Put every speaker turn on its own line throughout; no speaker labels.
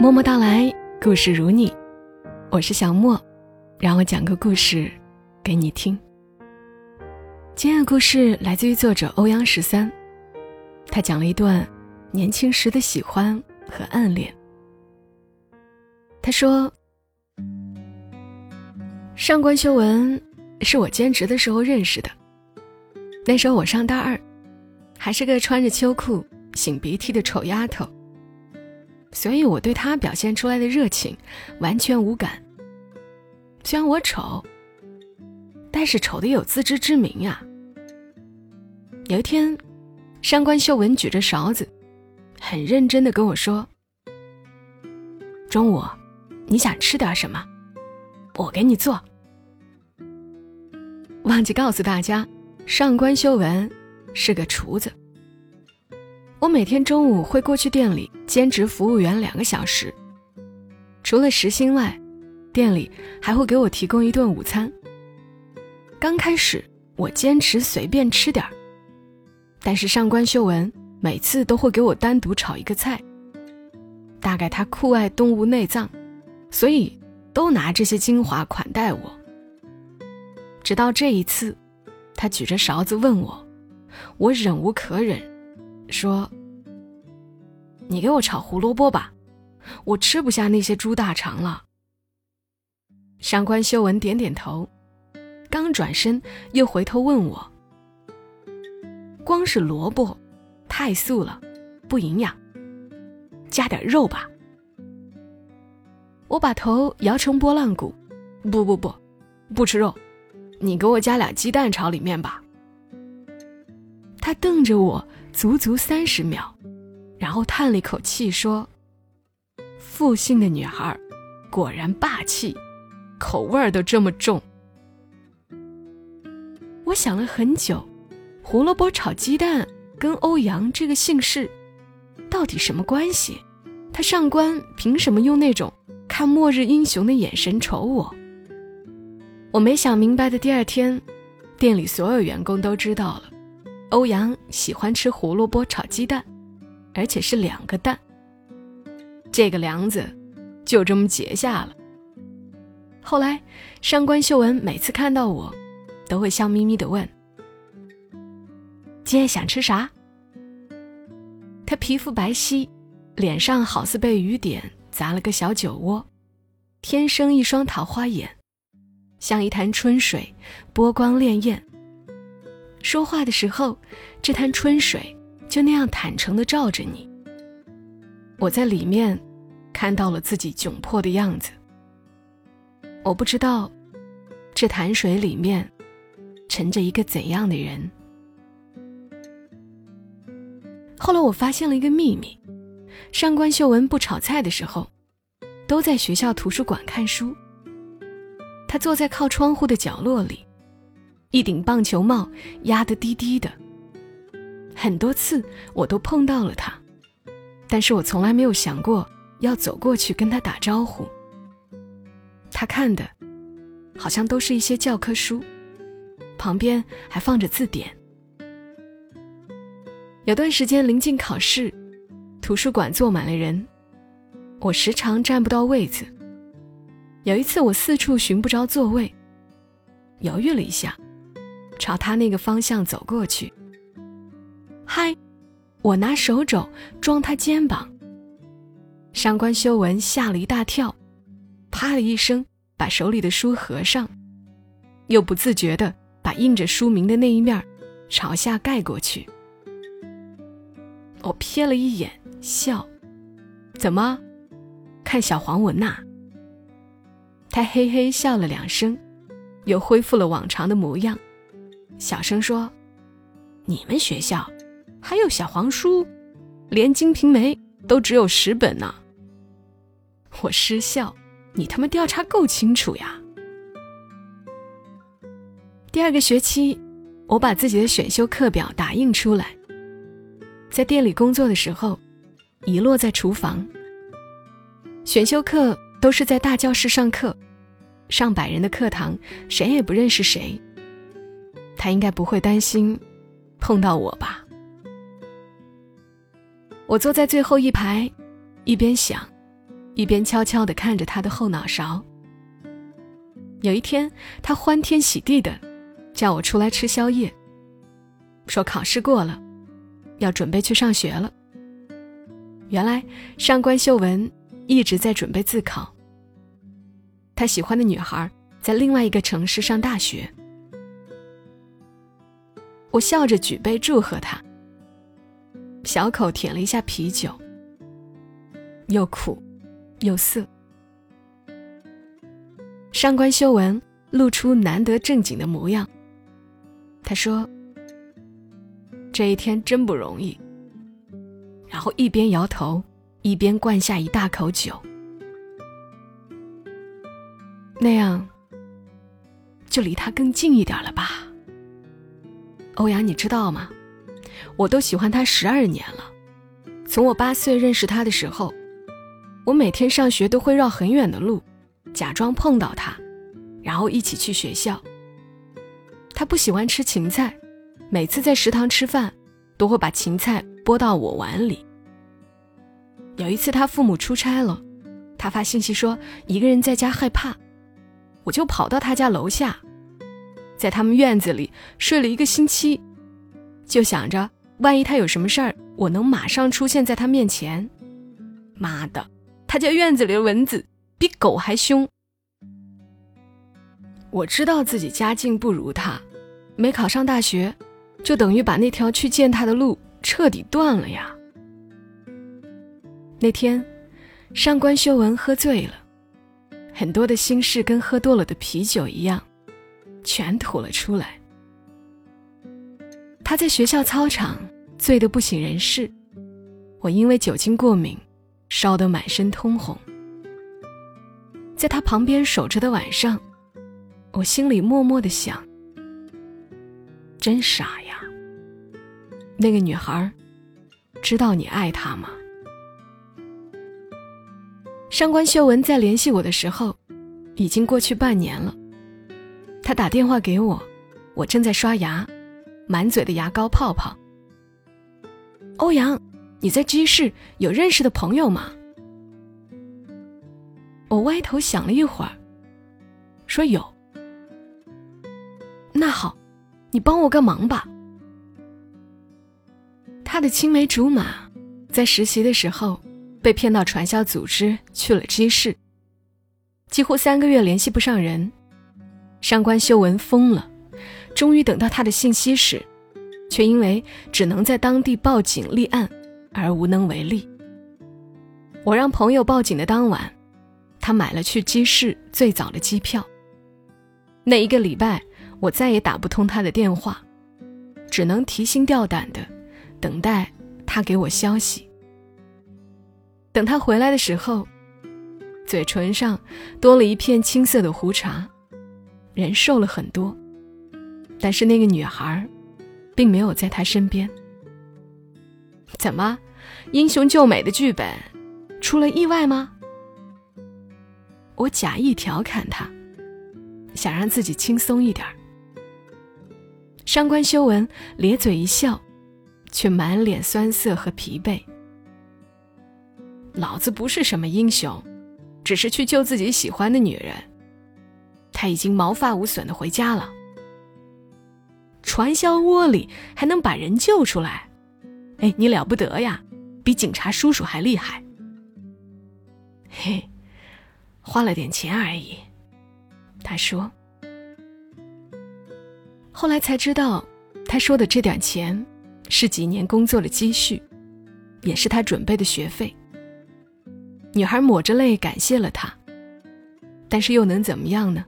默默到来，故事如你，我是小莫，让我讲个故事给你听。今天的故事来自于作者欧阳十三，他讲了一段年轻时的喜欢和暗恋。他说：“上官修文是我兼职的时候认识的，那时候我上大二，还是个穿着秋裤、擤鼻涕的丑丫头。”所以我对他表现出来的热情完全无感。虽然我丑，但是丑的有自知之明呀。有一天，上官秀文举着勺子，很认真的跟我说：“中午你想吃点什么？我给你做。”忘记告诉大家，上官秀文是个厨子。我每天中午会过去店里兼职服务员两个小时，除了时薪外，店里还会给我提供一顿午餐。刚开始我坚持随便吃点儿，但是上官秀文每次都会给我单独炒一个菜。大概他酷爱动物内脏，所以都拿这些精华款待我。直到这一次，他举着勺子问我，我忍无可忍。说：“你给我炒胡萝卜吧，我吃不下那些猪大肠了。”上官修文点点头，刚转身又回头问我：“光是萝卜，太素了，不营养，加点肉吧。”我把头摇成拨浪鼓：“不不不，不吃肉，你给我加俩鸡蛋炒里面吧。”他瞪着我。足足三十秒，然后叹了一口气说：“复姓的女孩，果然霸气，口味儿都这么重。”我想了很久，胡萝卜炒鸡蛋跟欧阳这个姓氏到底什么关系？他上官凭什么用那种看末日英雄的眼神瞅我？我没想明白的第二天，店里所有员工都知道了。欧阳喜欢吃胡萝卜炒鸡蛋，而且是两个蛋。这个梁子就这么结下了。后来，上官秀文每次看到我，都会笑眯眯的问：“今天想吃啥？”她皮肤白皙，脸上好似被雨点砸了个小酒窝，天生一双桃花眼，像一潭春水，波光潋滟。说话的时候，这滩春水就那样坦诚地照着你。我在里面看到了自己窘迫的样子。我不知道这潭水里面沉着一个怎样的人。后来我发现了一个秘密：上官秀文不炒菜的时候，都在学校图书馆看书。他坐在靠窗户的角落里。一顶棒球帽压得低低的，很多次我都碰到了他，但是我从来没有想过要走过去跟他打招呼。他看的，好像都是一些教科书，旁边还放着字典。有段时间临近考试，图书馆坐满了人，我时常占不到位子。有一次我四处寻不着座位，犹豫了一下。朝他那个方向走过去。嗨，我拿手肘撞他肩膀。上官修文吓了一大跳，啪的一声把手里的书合上，又不自觉的把印着书名的那一面朝下盖过去。我瞥了一眼，笑，怎么，看小黄文呐？他嘿嘿笑了两声，又恢复了往常的模样。小声说：“你们学校还有小黄书，连《金瓶梅》都只有十本呢。”我失笑：“你他妈调查够清楚呀！”第二个学期，我把自己的选修课表打印出来，在店里工作的时候，遗落在厨房。选修课都是在大教室上课，上百人的课堂，谁也不认识谁。他应该不会担心碰到我吧？我坐在最后一排，一边想，一边悄悄地看着他的后脑勺。有一天，他欢天喜地的叫我出来吃宵夜，说考试过了，要准备去上学了。原来上官秀文一直在准备自考。他喜欢的女孩在另外一个城市上大学。我笑着举杯祝贺他，小口舔了一下啤酒，又苦又涩。上官修文露出难得正经的模样。他说：“这一天真不容易。”然后一边摇头，一边灌下一大口酒。那样，就离他更近一点了吧。欧阳，你知道吗？我都喜欢他十二年了。从我八岁认识他的时候，我每天上学都会绕很远的路，假装碰到他，然后一起去学校。他不喜欢吃芹菜，每次在食堂吃饭，都会把芹菜。拨到我碗里。有一次他父母出差了，他发信息说一个人在家害怕，我就跑到他家楼下，在他们院子里睡了一个星期，就想着万一他有什么事儿，我能马上出现在他面前。妈的，他家院子里的蚊子比狗还凶。我知道自己家境不如他，没考上大学，就等于把那条去见他的路。彻底断了呀！那天，上官修文喝醉了，很多的心事跟喝多了的啤酒一样，全吐了出来。他在学校操场醉得不省人事，我因为酒精过敏，烧得满身通红。在他旁边守着的晚上，我心里默默的想：真傻呀！那个女孩，知道你爱她吗？上官秀文在联系我的时候，已经过去半年了。他打电话给我，我正在刷牙，满嘴的牙膏泡泡。欧阳，你在鸡市有认识的朋友吗？我歪头想了一会儿，说有。那好，你帮我个忙吧。他的青梅竹马，在实习的时候被骗到传销组织去了鸡市，几乎三个月联系不上人，上官修文疯了。终于等到他的信息时，却因为只能在当地报警立案而无能为力。我让朋友报警的当晚，他买了去鸡市最早的机票。那一个礼拜，我再也打不通他的电话，只能提心吊胆的。等待他给我消息。等他回来的时候，嘴唇上多了一片青色的胡茬，人瘦了很多。但是那个女孩，并没有在他身边。怎么，英雄救美的剧本出了意外吗？我假意调侃他，想让自己轻松一点。上官修文咧嘴一笑。却满脸酸涩和疲惫。老子不是什么英雄，只是去救自己喜欢的女人。他已经毛发无损的回家了。传销窝里还能把人救出来？哎，你了不得呀，比警察叔叔还厉害。嘿，花了点钱而已。他说。后来才知道，他说的这点钱。是几年工作的积蓄，也是他准备的学费。女孩抹着泪感谢了他，但是又能怎么样呢？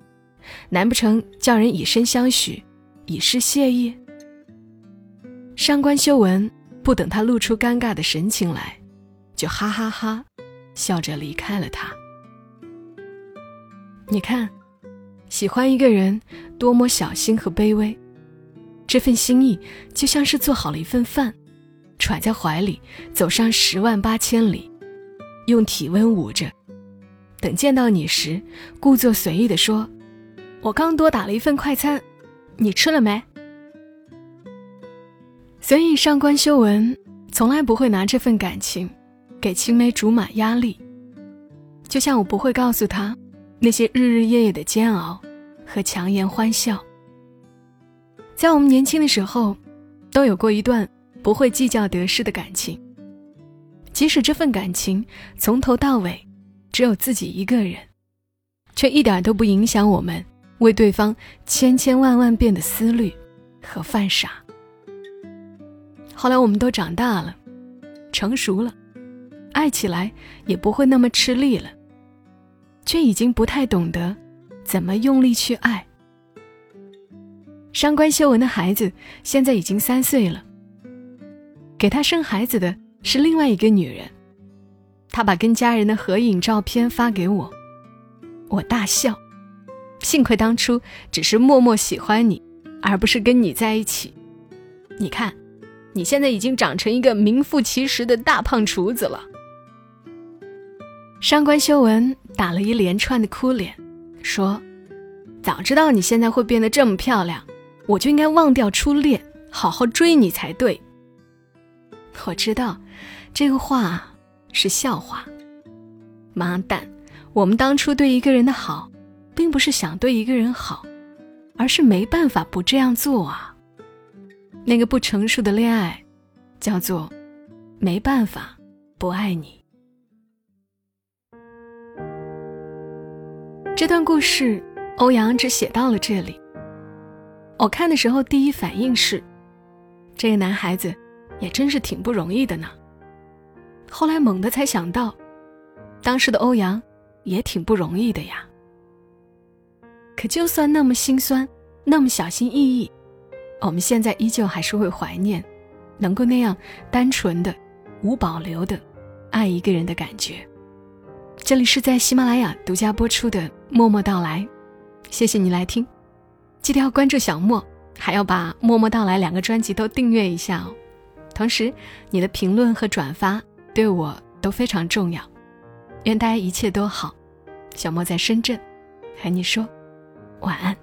难不成叫人以身相许，以示谢意？上官修文不等他露出尴尬的神情来，就哈哈哈，笑着离开了他。你看，喜欢一个人多么小心和卑微。这份心意就像是做好了一份饭，揣在怀里，走上十万八千里，用体温捂着，等见到你时，故作随意地说：“我刚多打了一份快餐，你吃了没？”所以上官修文从来不会拿这份感情给青梅竹马压力，就像我不会告诉他那些日日夜夜的煎熬和强颜欢笑。在我们年轻的时候，都有过一段不会计较得失的感情，即使这份感情从头到尾只有自己一个人，却一点都不影响我们为对方千千万万遍的思虑和犯傻。后来我们都长大了，成熟了，爱起来也不会那么吃力了，却已经不太懂得怎么用力去爱。上官修文的孩子现在已经三岁了，给他生孩子的是另外一个女人，他把跟家人的合影照片发给我，我大笑，幸亏当初只是默默喜欢你，而不是跟你在一起。你看。你现在已经长成一个名副其实的大胖厨子了。上官修文打了一连串的哭脸，说：“早知道你现在会变得这么漂亮，我就应该忘掉初恋，好好追你才对。”我知道，这个话是笑话。妈蛋，我们当初对一个人的好，并不是想对一个人好，而是没办法不这样做啊。那个不成熟的恋爱，叫做没办法不爱你。这段故事，欧阳只写到了这里。我看的时候，第一反应是，这个男孩子也真是挺不容易的呢。后来猛地才想到，当时的欧阳也挺不容易的呀。可就算那么心酸，那么小心翼翼。我们现在依旧还是会怀念，能够那样单纯的、无保留的爱一个人的感觉。这里是在喜马拉雅独家播出的《默默到来》，谢谢你来听，记得要关注小莫，还要把《默默到来》两个专辑都订阅一下哦。同时，你的评论和转发对我都非常重要。愿大家一切都好，小莫在深圳和你说晚安。